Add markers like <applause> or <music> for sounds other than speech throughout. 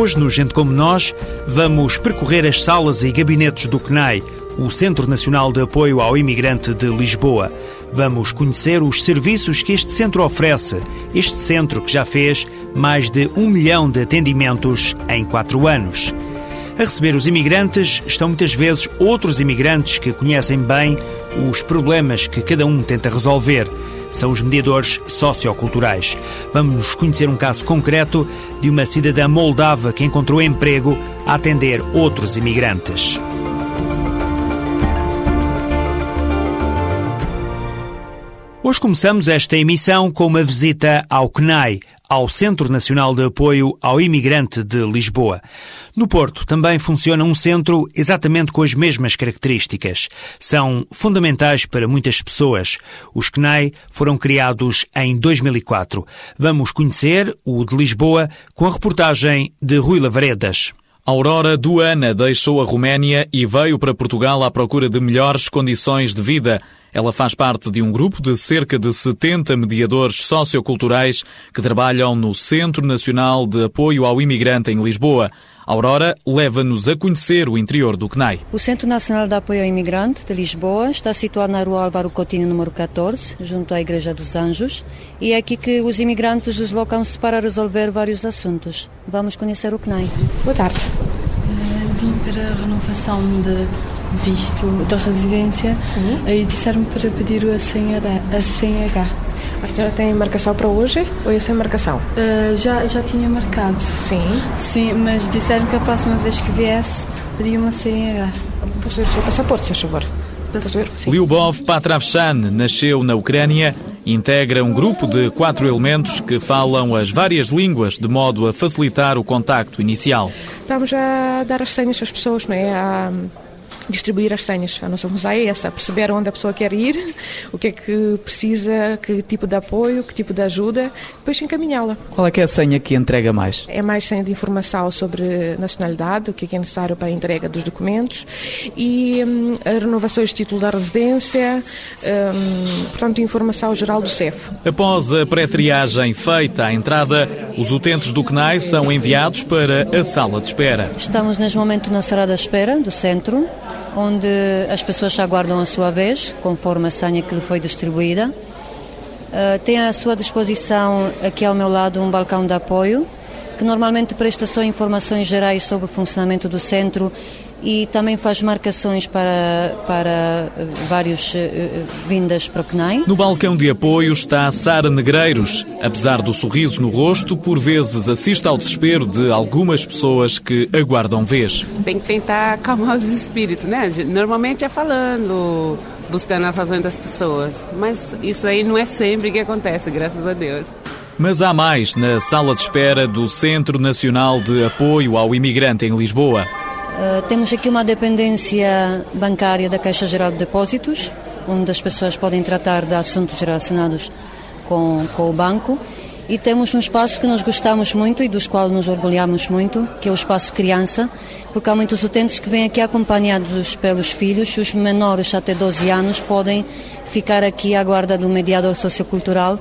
Hoje, no Gente Como Nós, vamos percorrer as salas e gabinetes do CNAI, o Centro Nacional de Apoio ao Imigrante de Lisboa. Vamos conhecer os serviços que este centro oferece. Este centro que já fez mais de um milhão de atendimentos em quatro anos. A receber os imigrantes estão muitas vezes outros imigrantes que conhecem bem os problemas que cada um tenta resolver. São os mediadores socioculturais. Vamos conhecer um caso concreto de uma cidadã moldava que encontrou emprego a atender outros imigrantes. Hoje começamos esta emissão com uma visita ao CNAI, ao Centro Nacional de Apoio ao Imigrante de Lisboa. No Porto também funciona um centro exatamente com as mesmas características. São fundamentais para muitas pessoas. Os CNAI foram criados em 2004. Vamos conhecer o de Lisboa com a reportagem de Rui Lavaredas. Aurora Duana deixou a Roménia e veio para Portugal à procura de melhores condições de vida. Ela faz parte de um grupo de cerca de 70 mediadores socioculturais que trabalham no Centro Nacional de Apoio ao Imigrante em Lisboa. Aurora leva-nos a conhecer o interior do CNAI. O Centro Nacional de Apoio ao Imigrante de Lisboa está situado na rua Álvaro Coutinho, número 14, junto à Igreja dos Anjos, e é aqui que os imigrantes deslocam-se para resolver vários assuntos. Vamos conhecer o CNAI. Boa tarde. Vim para a renovação de visto da residência Sim. e disseram-me para pedir a senha, da, a senha H. A senhora tem marcação para hoje ou é sem marcação? Uh, já, já tinha marcado. Sim. Sim, mas disseram que a próxima vez que viesse pedia uma senha H. Posso ver o seu passaporte, se favor? Ver? Sim. Lyubov Patravshan nasceu na Ucrânia integra um grupo de quatro elementos que falam as várias línguas de modo a facilitar o contacto inicial. Estamos a dar as senhas às pessoas, não é? A distribuir as senhas. A nossa função é essa, perceber onde a pessoa quer ir, o que é que precisa, que tipo de apoio, que tipo de ajuda, depois encaminhá-la. Qual é que é a senha que entrega mais? É mais senha de informação sobre nacionalidade, o que é, que é necessário para a entrega dos documentos e hum, renovações de título da residência, hum, portanto, informação geral do CEF. Após a pré-triagem feita à entrada, os utentes do CNAI são enviados para a sala de espera. Estamos neste momento na sala de espera do centro onde as pessoas aguardam a sua vez, conforme a senha que lhe foi distribuída. Uh, tem à sua disposição, aqui ao meu lado, um balcão de apoio, que normalmente presta só informações gerais sobre o funcionamento do centro e também faz marcações para, para vários uh, vindas para o CNAI. No balcão de apoio está Sara Negreiros. Apesar do sorriso no rosto, por vezes assiste ao desespero de algumas pessoas que aguardam vez. Tem que tentar acalmar os espíritos, né? Normalmente é falando, buscando as razões das pessoas. Mas isso aí não é sempre que acontece, graças a Deus. Mas há mais na sala de espera do Centro Nacional de Apoio ao Imigrante em Lisboa. Uh, temos aqui uma dependência bancária da Caixa Geral de Depósitos, onde as pessoas podem tratar de assuntos relacionados com, com o banco. E temos um espaço que nós gostamos muito e dos quais nos orgulhamos muito, que é o espaço criança, porque há muitos utentes que vêm aqui acompanhados pelos filhos, os menores até 12 anos podem ficar aqui à guarda do mediador sociocultural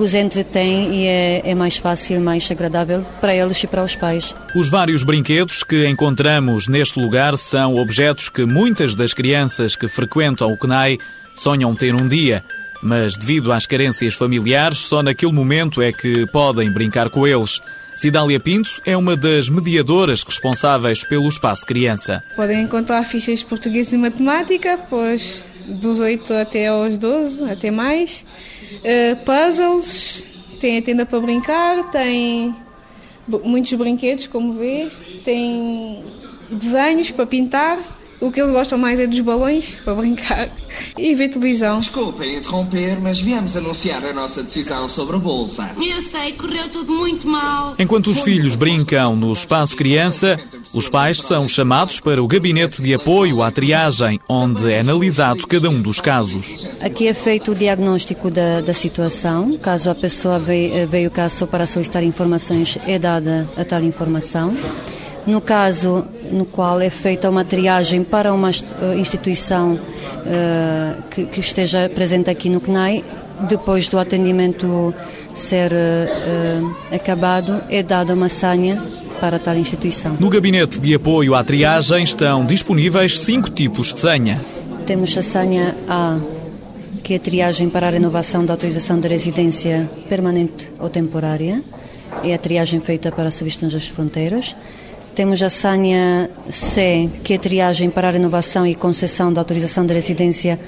que os entretém e é, é, mais fácil, mais agradável para eles e para os pais. Os vários brinquedos que encontramos neste lugar são objetos que muitas das crianças que frequentam o CNAI sonham ter um dia, mas devido às carências familiares, só naquele momento é que podem brincar com eles. Cidália Pinto é uma das mediadoras responsáveis pelo espaço criança. Podem encontrar fichas de português e matemática, pois dos 8 até aos 12, até mais. Uh, puzzles, tem a tenda para brincar, tem muitos brinquedos, como vê, tem desenhos para pintar. O que eles gostam mais é dos balões <laughs> para brincar e ver televisão. Desculpem interromper, mas viemos anunciar a nossa decisão sobre a bolsa. Eu sei, correu tudo muito mal. Enquanto os filhos brincam no espaço criança, os pais são chamados para o gabinete de apoio à triagem, onde é analisado cada um dos casos. Aqui é feito o diagnóstico da, da situação. Caso a pessoa veio, veio cá só para solicitar informações, é dada a tal informação. No caso no qual é feita uma triagem para uma instituição uh, que, que, esteja presente aqui no CNAI, depois do atendimento ser uh, acabado, é dada uma senha para tal instituição. No gabinete de apoio à triagem estão disponíveis cinco tipos de senha. Temos a senha A, que é a triagem para a renovação da autorização de residência permanente ou temporária. É a triagem feita para serviços das fronteiras. Temos a senha C, que é triagem para a renovação e concessão da autorização de residência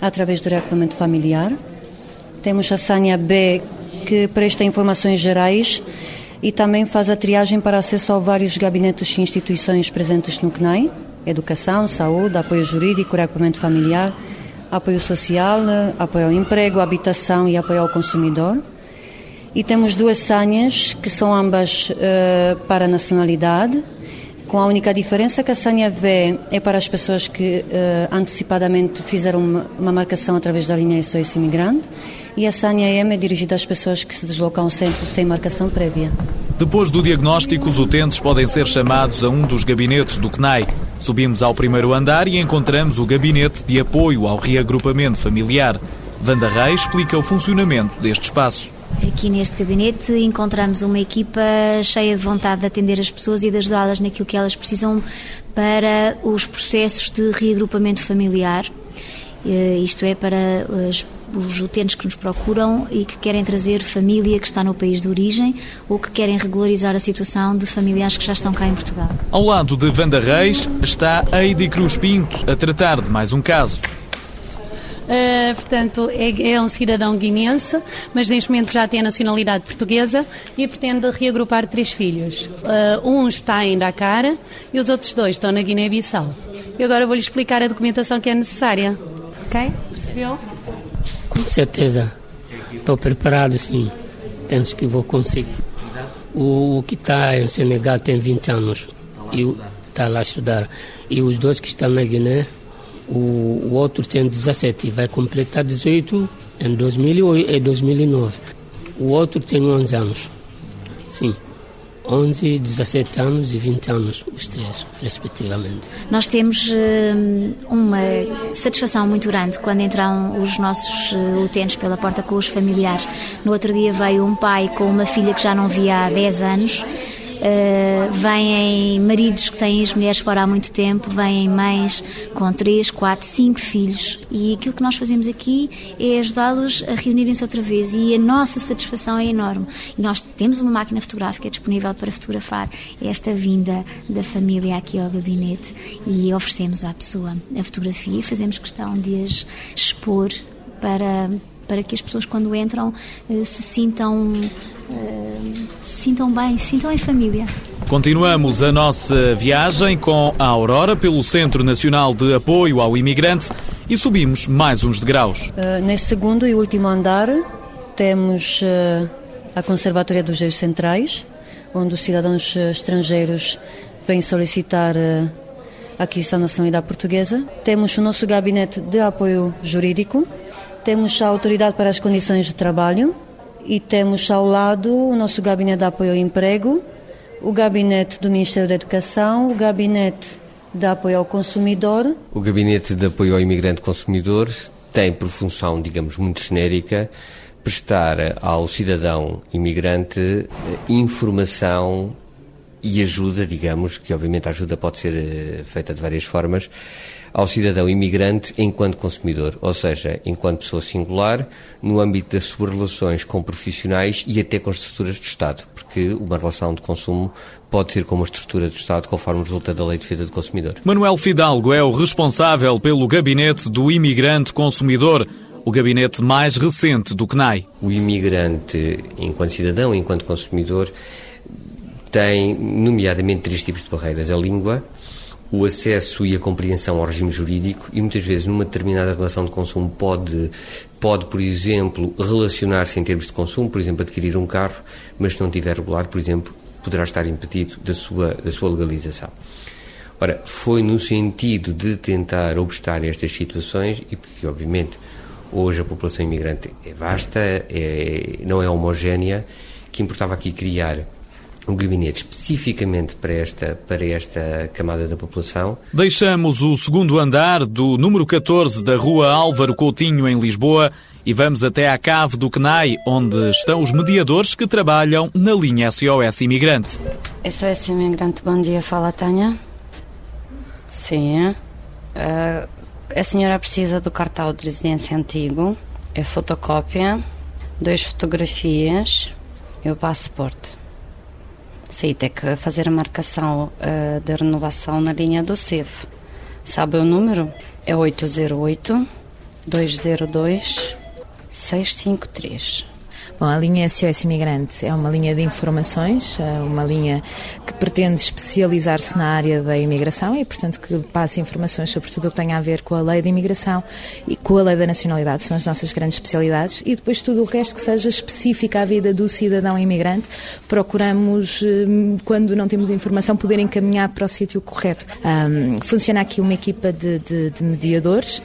através do reagrupamento familiar. Temos a senha B, que presta informações gerais e também faz a triagem para acesso a vários gabinetes e instituições presentes no CNAI, educação, saúde, apoio jurídico, reagrupamento familiar, apoio social, apoio ao emprego, habitação e apoio ao consumidor. E temos duas senhas, que são ambas uh, para nacionalidade, com a única diferença que a senha V é para as pessoas que uh, antecipadamente fizeram uma, uma, marcação através da linha SOS Imigrante e a senha M é dirigida às pessoas que se deslocam ao centro sem marcação prévia. Depois do diagnóstico, os utentes podem ser chamados a um dos gabinetes do CNAI. Subimos ao primeiro andar e encontramos o gabinete de apoio ao reagrupamento familiar. Vanda Reis explica o funcionamento deste espaço. Aqui neste gabinete encontramos uma equipa cheia de vontade de atender as pessoas e de ajudá-las naquilo que elas precisam para os processos de reagrupamento familiar. Eh, isto é, para os utentes que nos procuram e que querem trazer família que está no país de origem ou que querem regularizar a situação de familiares que já estão cá em Portugal. Ao lado de Vanda Reis está Heidi Cruz Pinto a tratar de mais um caso. Uh, portanto, é, é, um cidadão guinense, mas neste momento já tem a nacionalidade portuguesa e pretende reagrupar três filhos. Uh, um está em Dakar e os outros dois estão na Guiné-Bissau. E agora vou-lhe explicar a documentação que é necessária. Ok? Percebeu? Com certeza. Estou preparado, sim. Penso que vou conseguir. O, o que está em Senegal tem 20 anos e está lá a estudar. E os dois que estão na Guiné o, outro tem 17 vai completar 18 em 2008 e 2009. O outro tem 11 anos. Sim. 11, 17 anos e 20 anos, os três, respectivamente. Nós temos uh, uma satisfação muito grande quando entram os nossos uh, utentes pela porta com os familiares. No outro dia veio um pai com uma filha que já não via há 10 anos Uh, vêm maridos que têm as mulheres fora há muito tempo, vêm mães com 3, 4, 5 filhos. E aquilo que nós fazemos aqui é ajudá-los a reunirem-se outra vez. E a nossa satisfação é enorme. E nós temos uma máquina fotográfica disponível para fotografar esta vinda da família aqui ao gabinete. E oferecemos à pessoa a fotografia e fazemos questão de as expor para, para que as pessoas, quando entram, uh, se sintam se sintam bem, se sintam em família. Continuamos a nossa viagem com a Aurora pelo Centro Nacional de Apoio ao Imigrante e subimos mais uns degraus. Uh, neste segundo e último andar temos uh, a Conservatória dos Reis Centrais, onde os cidadãos estrangeiros vêm solicitar uh, a aquisição da nacionalidade portuguesa. Temos o nosso gabinete de apoio jurídico, temos a Autoridade para as Condições de Trabalho, e temos ao lado o nosso gabinete de apoio ao emprego, o gabinete do Ministério da Educação, o gabinete de apoio ao consumidor. O gabinete de apoio ao imigrante consumidor tem por função, digamos, muito genérica, prestar ao cidadão imigrante eh, informação e ajuda, digamos, que obviamente a ajuda pode ser eh, feita de várias formas, ao cidadão imigrante enquanto consumidor, ou seja, enquanto pessoa singular, no âmbito das suas relações com profissionais e até com as estruturas do Estado, porque uma relação de consumo pode ser com uma estrutura do Estado conforme resulta da Lei de Defesa do Consumidor. Manuel Fidalgo é o responsável pelo gabinete do imigrante consumidor o gabinete mais recente do CNAI. O imigrante, enquanto cidadão, enquanto consumidor, tem, nomeadamente, três tipos de barreiras: a língua, o acesso e a compreensão ao regime jurídico e muitas vezes numa determinada relação de consumo pode, pode por exemplo, relacionar-se em termos de consumo, por exemplo, adquirir um carro, mas se não tiver regular, por exemplo, poderá estar impedido da sua, da sua legalização. Ora, foi no sentido de tentar obstar estas situações e porque, obviamente, hoje a população imigrante é vasta, é, não é homogénea, que importava aqui criar um gabinete especificamente para esta, para esta camada da população. Deixamos o segundo andar do número 14 da Rua Álvaro Coutinho, em Lisboa, e vamos até à cave do CNAI, onde estão os mediadores que trabalham na linha SOS Imigrante. SOS Imigrante, bom dia, fala Tânia. Sim. Uh, a senhora precisa do cartão de residência antigo, é fotocópia, duas fotografias e o passaporte. Tem que fazer a marcação uh, de renovação na linha do CEF. Sabe o número? É 808 202 653. Bom, a linha SOS Imigrante é uma linha de informações, é uma linha que pretende especializar-se na área da imigração e, portanto, que passa informações sobre tudo o que tem a ver com a lei da imigração e com a lei da nacionalidade, são as nossas grandes especialidades, e depois tudo o resto que seja específico à vida do cidadão imigrante, procuramos, hum, quando não temos informação, poder encaminhar para o sítio correto. Um, funciona aqui uma equipa de, de, de mediadores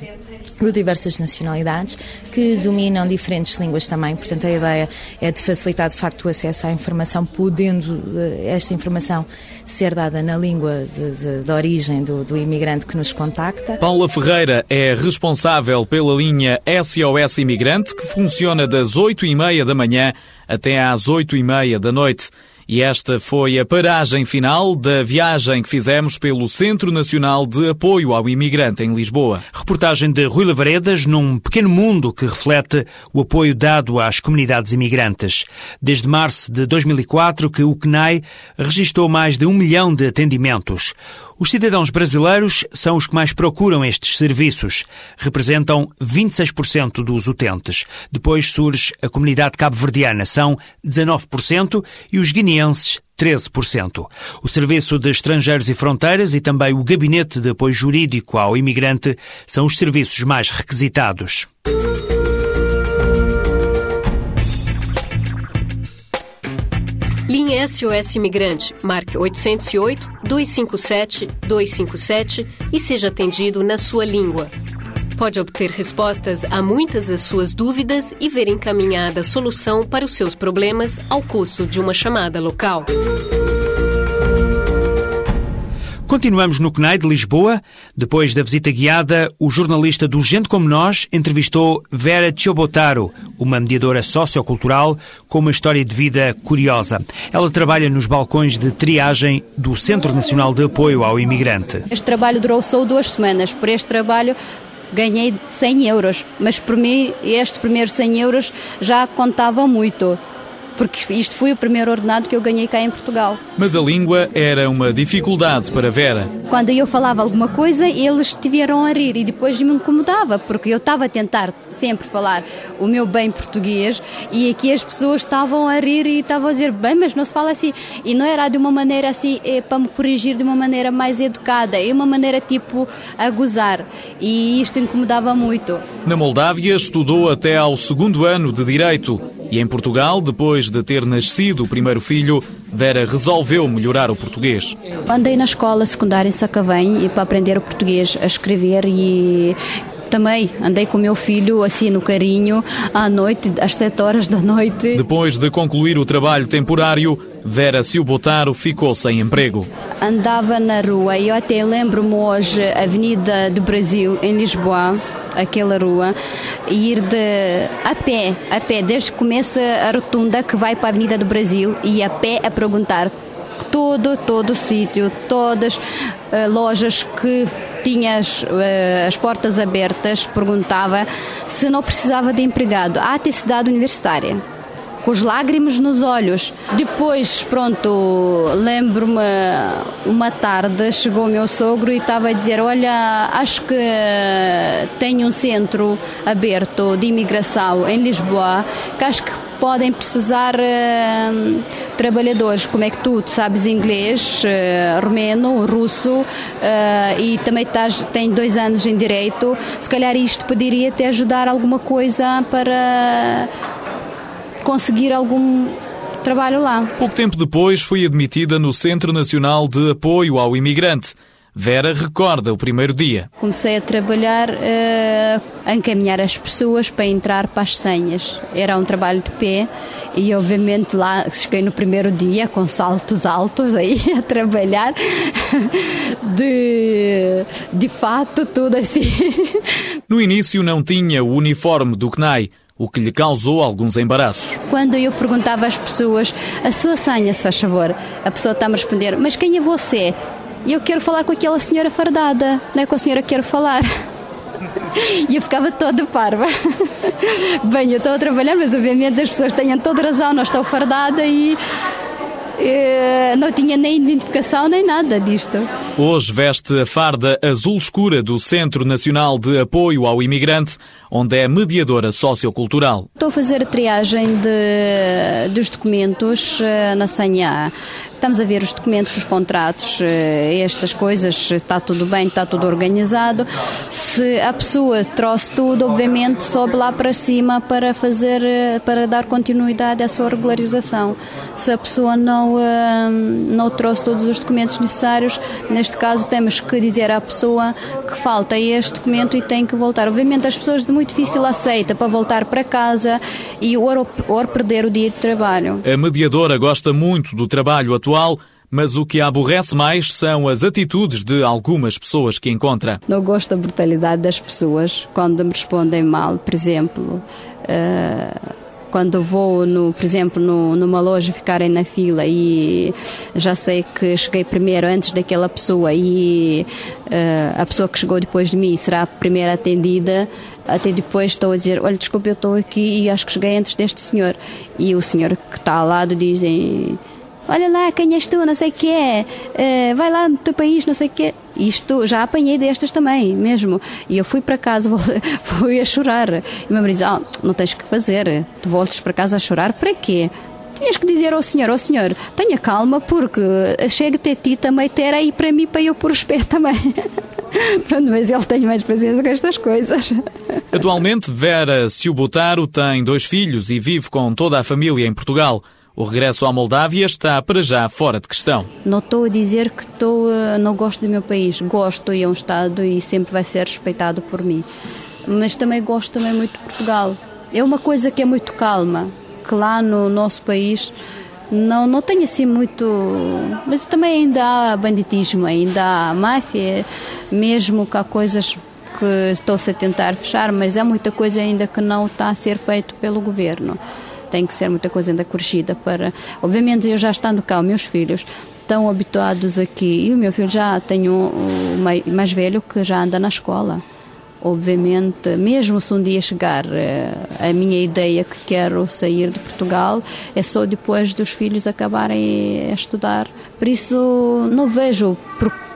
de diversas nacionalidades que dominam diferentes línguas também. Portanto, a ideia é de facilitar de facto o acesso à informação, podendo eh, esta informação ser dada na língua de, de, de origem do, do, imigrante que nos contacta. Paula Ferreira é responsável pela linha SOS Imigrante, que funciona das 8 e meia da manhã até às 8 e meia da noite. E esta foi a paragem final da viagem que fizemos pelo Centro Nacional de Apoio ao Imigrante em Lisboa. Reportagem de Rui Lavaredas num pequeno mundo que reflete o apoio dado às comunidades imigrantes. Desde março de 2004 que o CNAI registrou mais de um milhão de atendimentos. Os cidadãos brasileiros são os que mais procuram estes serviços. Representam 26% dos utentes. Depois surge a comunidade cabo-verdiana, são 19%, e os guineenses 13%. O Serviço de Estrangeiros e Fronteiras e também o Gabinete de Apoio Jurídico ao Imigrante são os serviços mais requisitados. SOS Imigrante, marque 808-257-257 e seja atendido na sua língua. Pode obter respostas a muitas das suas dúvidas e ver encaminhada a solução para os seus problemas ao custo de uma chamada local. Continuamos no CNAI de Lisboa. Depois da visita guiada, o jornalista do Gente Como Nós entrevistou Vera Chobotaro, uma mediadora sociocultural com uma história de vida curiosa. Ela trabalha nos balcões de triagem do Centro Nacional de Apoio ao Imigrante. Este trabalho durou só duas semanas. Por este trabalho ganhei 100 euros, mas por mim este primeiro 100 euros já contava muito porque isto foi o primeiro ordenado que eu ganhei cá em Portugal. Mas a língua era uma dificuldade para Vera. Quando eu falava alguma coisa, eles tiveram a rir e depois me incomodava, porque eu estava a tentar sempre falar o meu bem português e aqui as pessoas estavam a rir e estavam a dizer, bem, mas não se fala assim. E não era de uma maneira assim, é, para me corrigir de uma maneira mais educada, é uma maneira tipo a gozar. E isto incomodava muito. Na Moldávia estudou até ao segundo ano de Direito e em Portugal, depois de ter nascido o primeiro filho, Vera resolveu melhorar o português. Andei na escola secundária em Sacavém para aprender o português, a escrever e também andei com o meu filho assim no carinho à noite, às 7 horas da noite. Depois de concluir o trabalho temporário, Vera Silbotaro ficou sem emprego. Andava na rua e eu até lembro-me hoje, Avenida do Brasil, em Lisboa, aquela rua e ir de a pé, a pé, desde que começa a rotunda que vai para a Avenida do Brasil e a pé a perguntar todo, todo o sítio, todas uh, lojas que tinha as, uh, as, portas abertas, perguntava se não precisava de empregado. Há até cidade universitária com as lágrimas nos olhos. Depois, pronto, lembro-me uma tarde chegou o meu sogro e estava a dizer: Olha, acho que tem um centro aberto de imigração em Lisboa que acho que podem precisar uh, trabalhadores. Como é que tu, tu sabes inglês, uh, romeno, russo uh, e também estás, tem dois anos em direito? Se calhar isto poderia te ajudar alguma coisa para conseguir algum trabalho lá. Pouco tempo depois foi admitida no Centro Nacional de Apoio ao Imigrante. Vera recorda o primeiro dia. Comecei a trabalhar, uh, a encaminhar as pessoas para entrar para as senhas. Era um trabalho de pé e, obviamente, lá cheguei no primeiro dia com saltos altos aí <laughs> a trabalhar. De, de fato, tudo assim. No início não tinha o uniforme do CNAI, o que lhe causou alguns embaraços. Quando eu perguntava às pessoas, a sua senha, se faz favor, a pessoa está-me a responder, mas quem é você? Eu quero falar com aquela senhora fardada, não é com a senhora que quero falar. <laughs> E eu ficava toda parva. <laughs> Bem, eu estou a trabalhar, mas obviamente as pessoas têm toda razão, não estou fardada e não tinha nem identificação nem nada disto. Hoje veste a farda azul escura do Centro Nacional de Apoio ao Imigrante, onde é mediadora sociocultural. Estou a fazer a triagem de, dos documentos uh, na senha Estamos a ver os documentos, os contratos, eh, estas coisas, está tudo bem, está tudo organizado. Se a pessoa trouxe tudo, obviamente sobe lá para cima para fazer, eh, para dar continuidade à sua regularização. Se a pessoa não, eh, não trouxe todos os documentos necessários, neste caso temos que dizer à pessoa que falta este documento e tem que voltar. Obviamente as pessoas de muito difícil aceita para voltar para casa e ou, ou perder o dia de trabalho. A mediadora gosta muito do trabalho atual atual, mas o que a aborrece mais são as atitudes de algumas pessoas que encontra. Não gosto da brutalidade das pessoas quando me respondem mal, por exemplo. Uh quando vou, no, por exemplo, no, numa loja ficarem na fila e já sei que cheguei primeiro antes daquela pessoa e uh, a pessoa que chegou depois de mim será a primeira atendida, até depois estou a dizer, olha, desculpe, eu estou aqui e acho que cheguei antes deste senhor. E o senhor que está ao lado dizem olha lá, quem és tu, não sei o que é, vai lá no teu país, não sei o que é. Isto já apanhei destas também, mesmo. E eu fui para casa, <laughs> fui a chorar. E o meu marido diz: oh, não tens que fazer, tu voltes para casa a chorar, para quê? Tinhas que dizer ao senhor, ao senhor, tenha calma, porque chega até ti também ter aí para mim, para eu os pés também. <laughs> Pronto, mas ele tem mais paciência com estas coisas. Atualmente, Vera Silbotaro tem dois filhos e vive com toda a família em Portugal. O regresso à Moldávia está para já fora de questão. Não estou a dizer que estou, eh, não gosto do meu país. Gosto e é um Estado e sempre vai ser respeitado por mim. Mas também gosto também muito de Portugal. É uma coisa que é muito calma, que lá no nosso país não, não tem assim muito. Mas também ainda há banditismo, ainda há máfia, mesmo que há coisas que estou-se a tentar fechar, mas há muita coisa ainda que não está a ser feito pelo governo tem que ser muita coisa ainda corrigida para. Obviamente, eu já estando cá, os meus filhos estão habituados aqui e o meu filho já tem um, um mais velho que já anda na escola. Obviamente, mesmo se um dia chegar eh, a minha ideia que quero sair de Portugal, é só depois dos filhos acabarem a estudar. Por isso, não vejo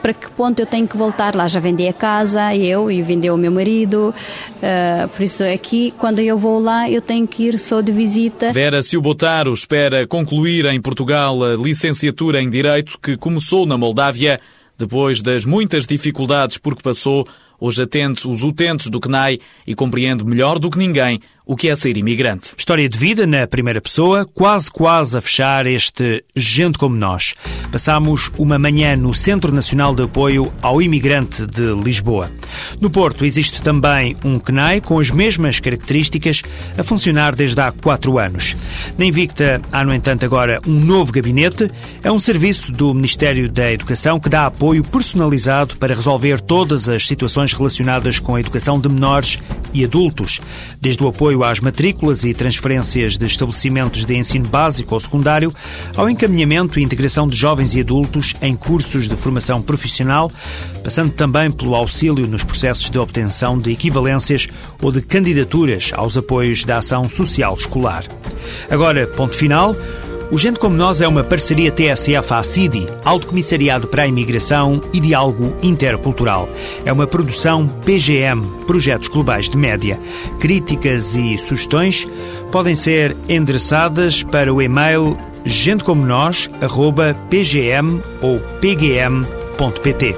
para que ponto eu tenho que voltar lá. Já vendi a casa, eu, e vendeu o meu marido. Uh, por isso, aqui, quando eu vou lá, eu tenho que ir só de visita. Vera Silbotaro espera concluir em Portugal a licenciatura em Direito que começou na Moldávia depois das muitas dificuldades por que passou Hoje atende os utentes do CNAI e compreende melhor do que ninguém o que é ser imigrante. História de vida na primeira pessoa, quase quase a fechar este Gente como Nós. Passámos uma manhã no Centro Nacional de Apoio ao Imigrante de Lisboa. No Porto existe também um CNAI com as mesmas características a funcionar desde há quatro anos. Na Invicta há, no entanto, agora um novo gabinete. É um serviço do Ministério da Educação que dá apoio personalizado para resolver todas as situações relacionadas com a educação de menores e adultos, desde o apoio às matrículas e transferências de estabelecimentos de ensino básico ou secundário, ao encaminhamento e integração de jovens e adultos em cursos de formação profissional, passando também pelo auxílio nos processos de obtenção de equivalências ou de candidaturas aos apoios da ação social escolar. Agora, ponto final. O Gente Como Nós é uma parceria TSF-ACIDI, Alto Comissariado para a Imigração e Diálogo Intercultural. É uma produção PGM, Projetos Globais de Média. Críticas e sugestões podem ser endereçadas para o e-mail gentecomonos.pgm ou pgm.pt.